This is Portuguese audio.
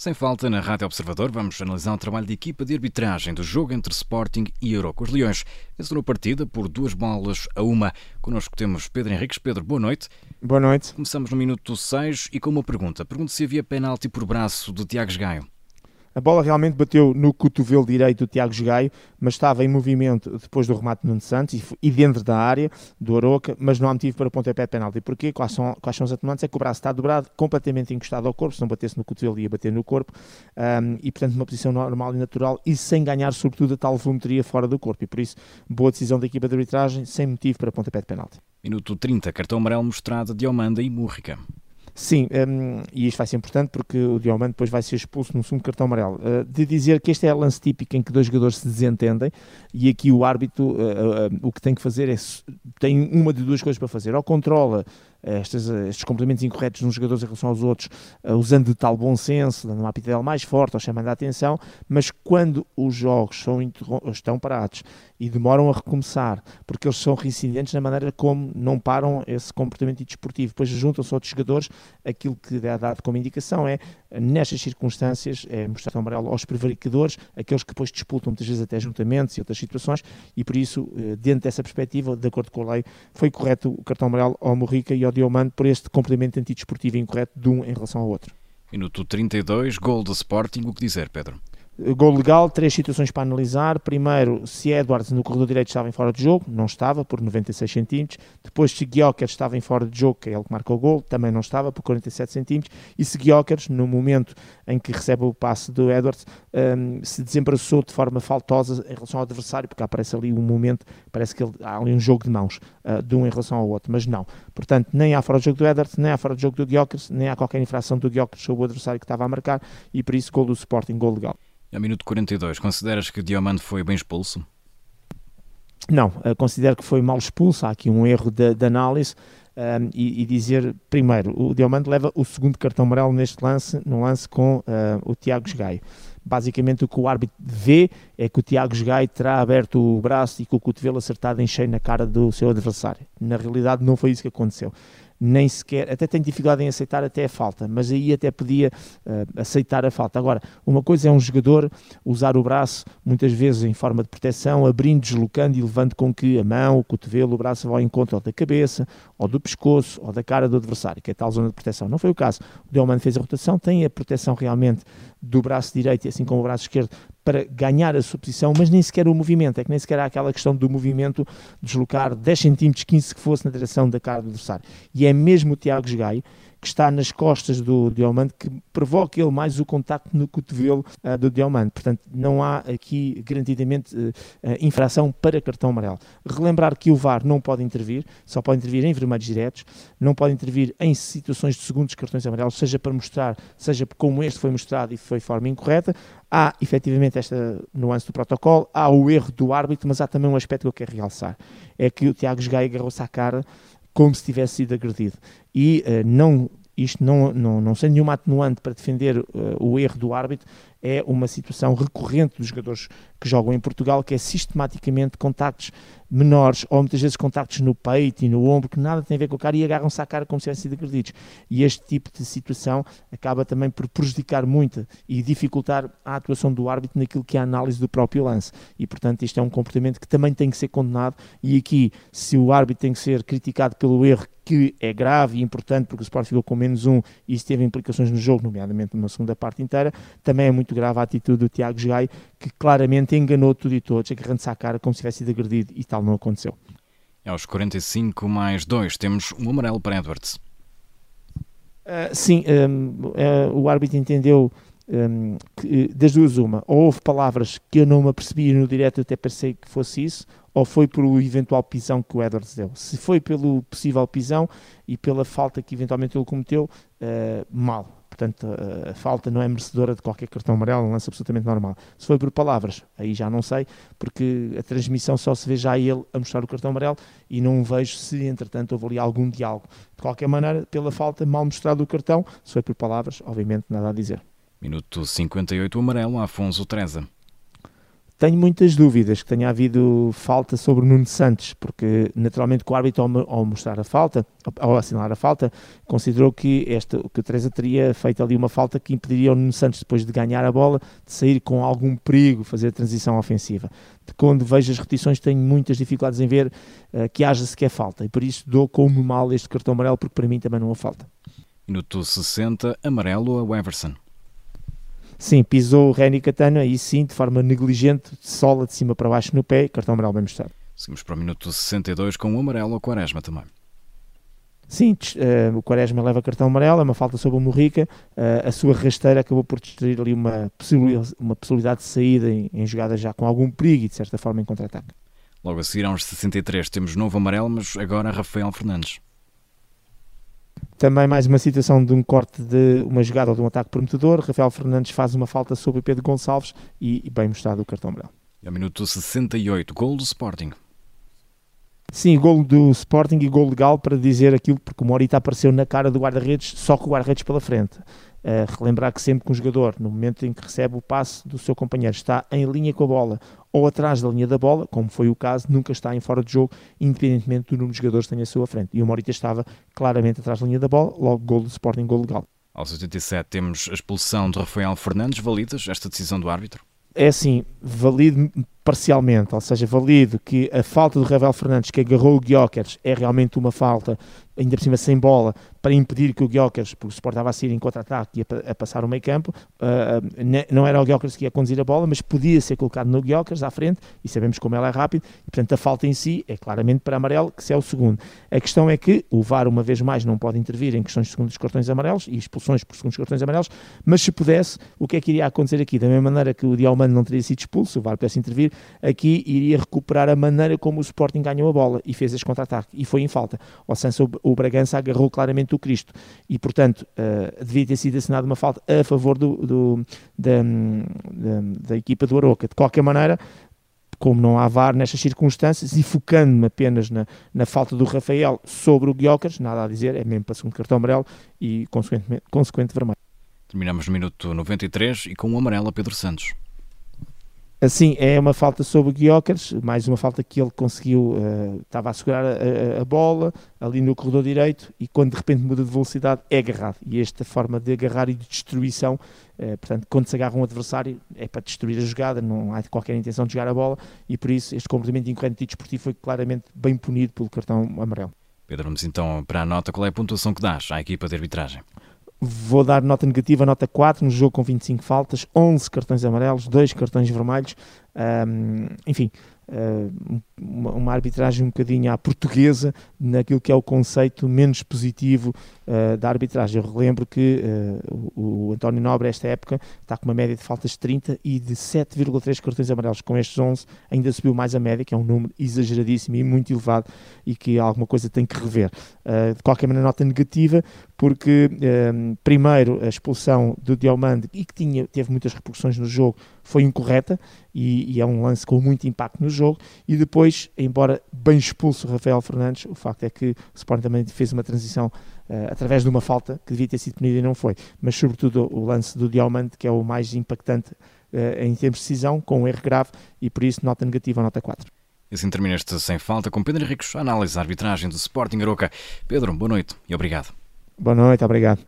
Sem falta, na Rádio Observador vamos analisar o trabalho de equipa de arbitragem do jogo entre Sporting e Euro. Os Leões venceram a partida por duas bolas a uma. Connosco temos Pedro Henriques. Pedro, boa noite. Boa noite. Começamos no minuto 6 e com uma pergunta. Pergunto se havia penalti por braço do Tiago Gaio. A bola realmente bateu no cotovelo direito do Tiago Gaio, mas estava em movimento depois do remate de Nuno Santos e dentro da área do Aroca, mas não há motivo para pontapé de penalti. Porquê? Quais são, quais são os atenuantes? É que o braço está dobrado, completamente encostado ao corpo, se não batesse no cotovelo ia bater no corpo, um, e portanto numa posição normal e natural e sem ganhar sobretudo a tal volumetria fora do corpo. E por isso, boa decisão da equipa de arbitragem, sem motivo para pontapé de penalti. Minuto 30, cartão amarelo mostrado de Diomanda e Múrrica. Sim, um, e isto vai ser importante porque o Diomante depois vai ser expulso no segundo cartão amarelo. Uh, de dizer que este é a lance típico em que dois jogadores se desentendem e aqui o árbitro uh, uh, o que tem que fazer é tem uma de duas coisas para fazer, ou controla estes, estes complementos incorretos nos jogadores em relação aos outros, usando de tal bom senso, dando uma aptidão mais forte ou chamando a atenção, mas quando os jogos são, estão parados e demoram a recomeçar, porque eles são reincidentes na maneira como não param esse comportamento desportivo, depois juntam-se outros jogadores, aquilo que é dado como indicação é, nestas circunstâncias, é mostrar o amarelo aos prevaricadores, aqueles que depois disputam muitas vezes até juntamentos e outras situações, e por isso, eh, dentro dessa perspectiva, de acordo com a lei, foi correto o cartão amarelo ao Morrica e ao Diomando por este complemento antidesportivo incorreto de um em relação ao outro. Minuto 32, gol do Sporting, o que dizer, Pedro? Gol legal, três situações para analisar. Primeiro, se Edwards no corredor direito estava em fora de jogo, não estava, por 96 centímetros. Depois, se Guiocas estava em fora de jogo, que é ele que marcou o gol, também não estava, por 47 centímetros. E se Guiocas, no momento em que recebe o passe do Edwards, um, se desembaraçou de forma faltosa em relação ao adversário, porque aparece ali um momento, parece que ele, há ali um jogo de mãos uh, de um em relação ao outro, mas não. Portanto, nem há fora de jogo do Edwards, nem há fora de jogo do Guiocas, nem há qualquer infração do Guiocas sobre o adversário que estava a marcar, e por isso, gol do Sporting, gol legal. A minuto 42, consideras que Diomande foi bem expulso? Não, eh, considero que foi mal expulso. Há aqui um erro de, de análise. Um, ehm, e, e, dizer, primeiro, o Diomande leva o segundo cartão amarelo neste lance, no lance com uh, o Tiago Gaio. Basicamente, o que o árbitro vê é que o Tiago Gaio terá aberto o braço e com o cotovelo acertado em cheio na cara do seu adversário. Na realidade, não foi isso que aconteceu nem sequer, até tem dificuldade em aceitar até a falta, mas aí até podia uh, aceitar a falta. Agora, uma coisa é um jogador usar o braço, muitas vezes em forma de proteção, abrindo, deslocando e levando com que a mão, o cotovelo, o braço vá ao encontro ou da cabeça, ou do pescoço, ou da cara do adversário, que é tal zona de proteção. Não foi o caso. O Delman fez a rotação, tem a proteção realmente do braço direito assim como o braço esquerdo para ganhar a sua posição, mas nem sequer o movimento, é que nem sequer há aquela questão do movimento deslocar 10 cm, 15 que fosse na direção da cara do adversário. E é mesmo o Tiago Gaio que está nas costas do Diamante, que provoca ele mais o contacto no cotovelo uh, do Diamante. Portanto, não há aqui garantidamente uh, infração para cartão amarelo. Relembrar que o VAR não pode intervir, só pode intervir em vermelhos diretos, não pode intervir em situações de segundos cartões amarelos, seja para mostrar, seja como este foi mostrado e foi forma incorreta. Há efetivamente esta nuance do protocolo, há o erro do árbitro, mas há também um aspecto que eu quero realçar: é que o Tiago Gaia agarrou-se à cara como se tivesse sido agredido. E uh, não, isto não, não, não sendo nenhuma atenuante para defender uh, o erro do árbitro, é uma situação recorrente dos jogadores que jogam em Portugal, que é sistematicamente contactos menores, ou muitas vezes contactos no peito e no ombro, que nada tem a ver com a cara e agarram-se à cara como se tivessem sido agredidos. E este tipo de situação acaba também por prejudicar muito e dificultar a atuação do árbitro naquilo que é a análise do próprio lance. E, portanto, isto é um comportamento que também tem que ser condenado. E aqui, se o árbitro tem que ser criticado pelo erro que é grave e importante porque o Sport ficou com menos um e isso teve implicações no jogo, nomeadamente numa segunda parte inteira, também é muito grave a atitude do Tiago Gai, que claramente enganou tudo e todos, agarrando-se à cara como se tivesse sido agredido e tal não aconteceu. Aos 45 mais 2 temos um amarelo para Edwards. Uh, sim, um, uh, ah, o árbitro entendeu um, que, das duas uma, ou houve palavras que eu não me apercebi no direto, até pensei que fosse isso, ou foi pelo eventual pisão que o Edwards deu. Se foi pelo possível pisão e pela falta que eventualmente ele cometeu, uh, mal. Portanto, a, a falta não é merecedora de qualquer cartão amarelo, um lance absolutamente normal. Se foi por palavras, aí já não sei, porque a transmissão só se vê já ele a mostrar o cartão amarelo e não vejo se, entretanto, houve ali algum diálogo. De qualquer maneira, pela falta mal mostrado o cartão, se foi por palavras, obviamente nada a dizer. Minuto 58, o amarelo, Afonso Treza. Tenho muitas dúvidas que tenha havido falta sobre Nuno Santos, porque naturalmente que o árbitro ao mostrar a falta, ao assinalar a falta, considerou que, esta, que o Teresa teria feito ali uma falta que impediria o Nuno Santos, depois de ganhar a bola, de sair com algum perigo, fazer a transição ofensiva. Quando vejo as repetições tenho muitas dificuldades em ver uh, que haja sequer falta, e por isso dou como mal este cartão amarelo, porque para mim também não há falta. Minuto 60, amarelo a Everson. Sim, pisou o Reni Catano, aí sim, de forma negligente, sola de cima para baixo no pé, cartão amarelo bem mostrado. Seguimos para o minuto 62 com o um amarelo ao Quaresma também. Sim, uh, o Quaresma leva cartão amarelo, é uma falta sobre o Morrica. Uh, a sua rasteira acabou por destruir ali uma possibilidade, uma possibilidade de saída em, em jogada já com algum perigo e de certa forma em contra-ataque. Logo a seguir, aos 63, temos novo amarelo, mas agora Rafael Fernandes. Também mais uma situação de um corte de uma jogada ou de um ataque prometedor. Rafael Fernandes faz uma falta sobre Pedro Gonçalves e, bem mostrado o cartão amarelo. E ao minuto 68, gol do Sporting. Sim, gol do Sporting e gol legal para dizer aquilo, porque o Morita apareceu na cara do guarda-redes, só com o guarda-redes pela frente. Uh, relembrar que sempre que um jogador, no momento em que recebe o passe do seu companheiro, está em linha com a bola ou atrás da linha da bola, como foi o caso, nunca está em fora de jogo, independentemente do número de jogadores que tenha à sua frente. E o Morita estava claramente atrás da linha da bola, logo gol do Sporting, gol legal. Aos 87 temos a expulsão de Rafael Fernandes, validas esta decisão do árbitro? É assim, valido parcialmente, ou seja, valido que a falta do Rafael Fernandes que agarrou o Guiocas é realmente uma falta ainda por cima sem bola, para impedir que o Guiocas, porque o Sport estava a sair em contra-ataque e a, passar o meio campo, uh, não era o Guiocas que ia conduzir a bola, mas podia ser colocado no Guiocas à frente, e sabemos como ela é rápido, e portanto a falta em si é claramente para amarelo, que se é o segundo. A questão é que o VAR, uma vez mais, não pode intervir em questões de segundos cartões amarelos e expulsões por segundos cartões amarelos, mas se pudesse, o que é que iria acontecer aqui? Da mesma maneira que o Dialmano não teria sido expulso, o VAR pudesse intervir, aqui iria recuperar a maneira como o Sporting ganhou a bola e fez este contra-ataque, e foi em falta. Ou seja, o Bragança agarrou claramente o Cristo e, portanto, uh, devia ter sido assinada uma falta a favor do, do da, da, da, equipa do Aroca. De qualquer maneira, como não há VAR nestas circunstâncias e focando-me apenas na, na falta do Rafael sobre o Guiocas, nada a dizer, é mesmo para segundo cartão amarelo e consequentemente, consequente vermelho. Terminamos no minuto 93 e com o um amarelo a Pedro Santos. Assim, é uma falta sobre o Guiocas, mais uma falta que ele conseguiu, uh, estava a segurar a, a, bola ali no corredor direito e quando de repente muda de velocidade é agarrado. E esta forma de agarrar e de destruição, uh, portanto, quando se agarra um adversário é para destruir a jogada, não há qualquer intenção de jogar a bola e por isso este comportamento incorrente e desportivo foi claramente bem punido pelo cartão amarelo. Pedro, vamos então para a nota. Qual é a pontuação que dás à equipa de arbitragem? Vou dar nota negativa, nota 4, no jogo com 25 faltas, 11 cartões amarelos, 2 cartões vermelhos. Um, enfim, uma, uma, arbitragem um bocadinho à portuguesa, naquilo que é o conceito menos positivo uh, da arbitragem. Eu relembro que uh, o, o, António Nobre, esta época, está com uma média de faltas de 30 e de 7,3 cartões amarelos. Com estes 11, ainda subiu mais a média, que é um número exageradíssimo e muito elevado e que alguma coisa tem que rever. de qualquer maneira, nota negativa, porque, primeiro, a expulsão do Diomande, e que tinha, teve muitas repercussões no jogo, foi incorreta e, e, é um lance com muito impacto no jogo. E depois, embora bem expulso o Rafael Fernandes, o facto é que o Sporting também fez uma transição uh, através de uma falta que devia ter sido punida e não foi. Mas, sobretudo, o lance do Diamante, que é o mais impactante uh, em termos de decisão, com um erro grave e por isso nota negativa, nota 4. E assim termina este Sem Falta com Pedro Henriques, análise da arbitragem do Sporting Aroca. Pedro, boa noite e obrigado. Boa noite, obrigado.